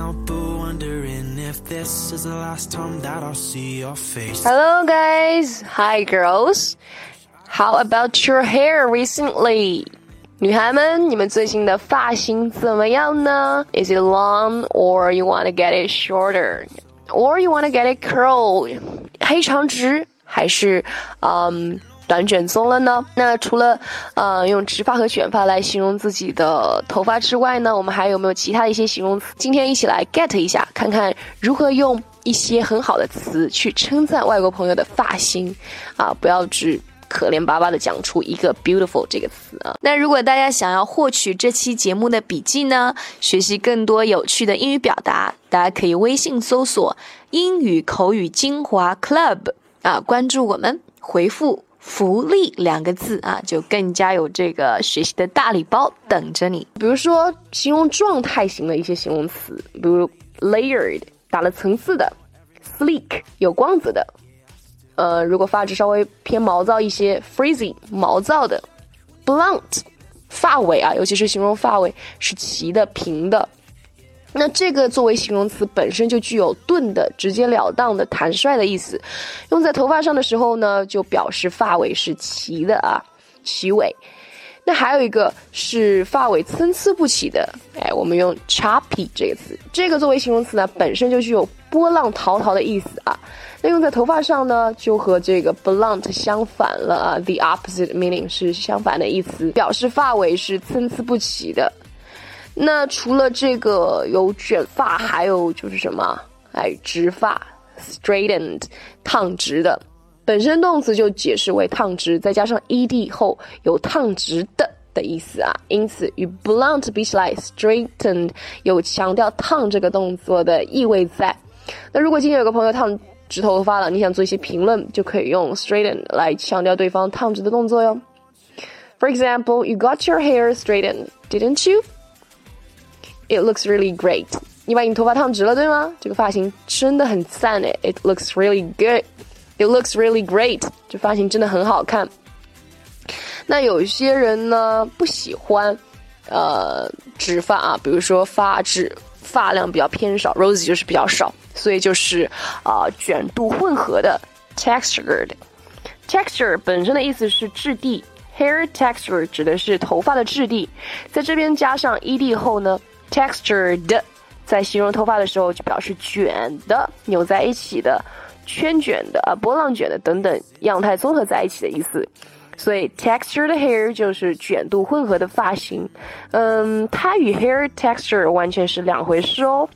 help but wondering if this is the last time that I'll see your face. Hello, guys. Hi, girls. How about your hair recently? 女孩们，你们最近的发型怎么样呢？Is it long or you want to get it shorter? Or you want to get it curled? 黑长直还是嗯 短卷棕了呢？那除了呃用直发和卷发来形容自己的头发之外呢，我们还有没有其他的一些形容词？今天一起来 get 一下，看看如何用一些很好的词去称赞外国朋友的发型啊！不要只可怜巴巴的讲出一个 beautiful 这个词啊。那如果大家想要获取这期节目的笔记呢，学习更多有趣的英语表达，大家可以微信搜索“英语口语精华 Club” 啊，关注我们，回复。福利两个字啊，就更加有这个学习的大礼包等着你。比如说，形容状态型的一些形容词，比如 layered 打了层次的，sleek 有光泽的，呃，如果发质稍微偏毛躁一些，frizzy 毛躁的，blunt 发尾啊，尤其是形容发尾是齐的、平的。那这个作为形容词本身就具有钝的、直截了当的、坦率的意思，用在头发上的时候呢，就表示发尾是齐的啊，齐尾。那还有一个是发尾参差不齐的，哎，我们用 choppy 这个词，这个作为形容词呢，本身就具有波浪滔滔的意思啊。那用在头发上呢，就和这个 blunt 相反了啊，the opposite meaning 是相反的意思，表示发尾是参差不齐的。那除了这个有卷发，还有就是什么？哎，直发，straightened，烫直的，本身动词就解释为烫直，再加上 ed 后有烫直的的意思啊。因此与 blunt 比起来，straightened 有强调烫这个动作的意味在。那如果今天有个朋友烫直头发了，你想做一些评论，就可以用 straightened 来强调对方烫直的动作哟。For example, you got your hair straightened, didn't you? It looks really great. 你把你头发烫直了，对吗？这个发型真的很赞诶。It looks really good. It looks really great. 这发型真的很好看。那有些人呢不喜欢呃直发啊，比如说发质发量比较偏少，Rosie 就是比较少，所以就是啊、卷度混合的 textured。Texture 本身的意思是质地，hair texture 指的是头发的质地，在这边加上 ed 后呢。textured，在形容头发的时候就表示卷的、扭在一起的、圈卷的啊、波浪卷的等等样态综合在一起的意思。所以 textured hair 就是卷度混合的发型。嗯，它与 hair texture 完全是两回事哦，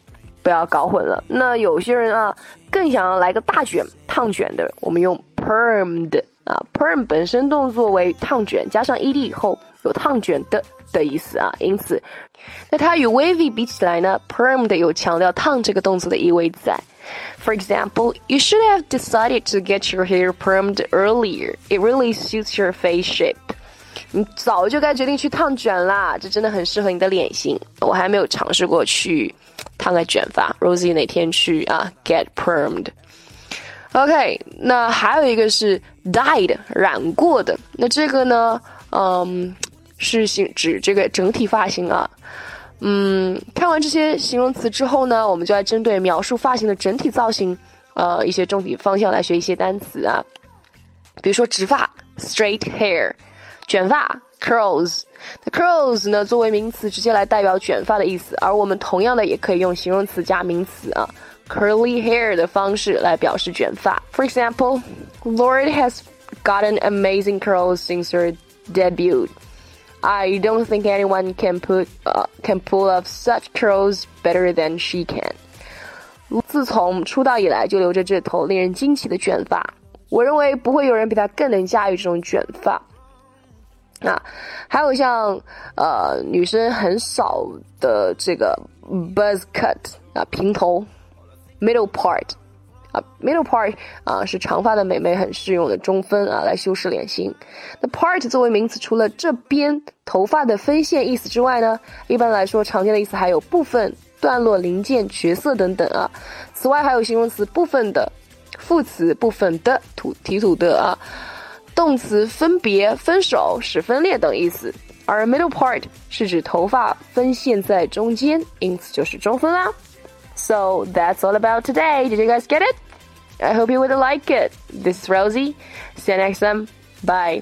不要搞混了。那有些人啊，更想要来个大卷、烫卷的，我们用 permed 啊，perm 本身动作为烫卷，加上 ed 以后有烫卷的。的意思啊，因此，那它与 wavy 比起来呢，permed 有强调烫这个动作的意味在。For example, you should have decided to get your hair permed earlier. It really suits your face shape. 你早就该决定去烫卷啦，这真的很适合你的脸型。我还没有尝试过去烫个卷发，Rosie 哪天去啊？Get permed. OK，那还有一个是 dyed 染过的，那这个呢，嗯。 是形指这个整体发型啊，嗯，看完这些形容词之后呢，我们就来针对描述发型的整体造型，呃，一些重点方向来学一些单词啊。比如说直发 （straight hair），卷发 （curls）。那 curls 呢，作为名词直接来代表卷发的意思，而我们同样的也可以用形容词加名词啊，curly hair 的方式来表示卷发。For example, Lord has gotten amazing curls since her debut. I don't think anyone can put uh, can pull off such curls better than she can. 自从出道以来就留着这头令人惊奇的卷发，我认为不会有人比她更能驾驭这种卷发。啊，还有像呃女生很少的这个 buzz cut 啊平头 middle part。啊，middle part 啊是长发的美眉很适用的中分啊，来修饰脸型。那 part 作为名词，除了这边头发的分线意思之外呢，一般来说常见的意思还有部分、段落、零件、角色等等啊。此外还有形容词部分的、副词部分的、土提土的啊，动词分别、分手、使分裂等意思。而 middle part 是指头发分线在中间，因此就是中分啦。So that's all about today. Did you guys get it? I hope you would like it. This is Rosie. See you next time. Bye.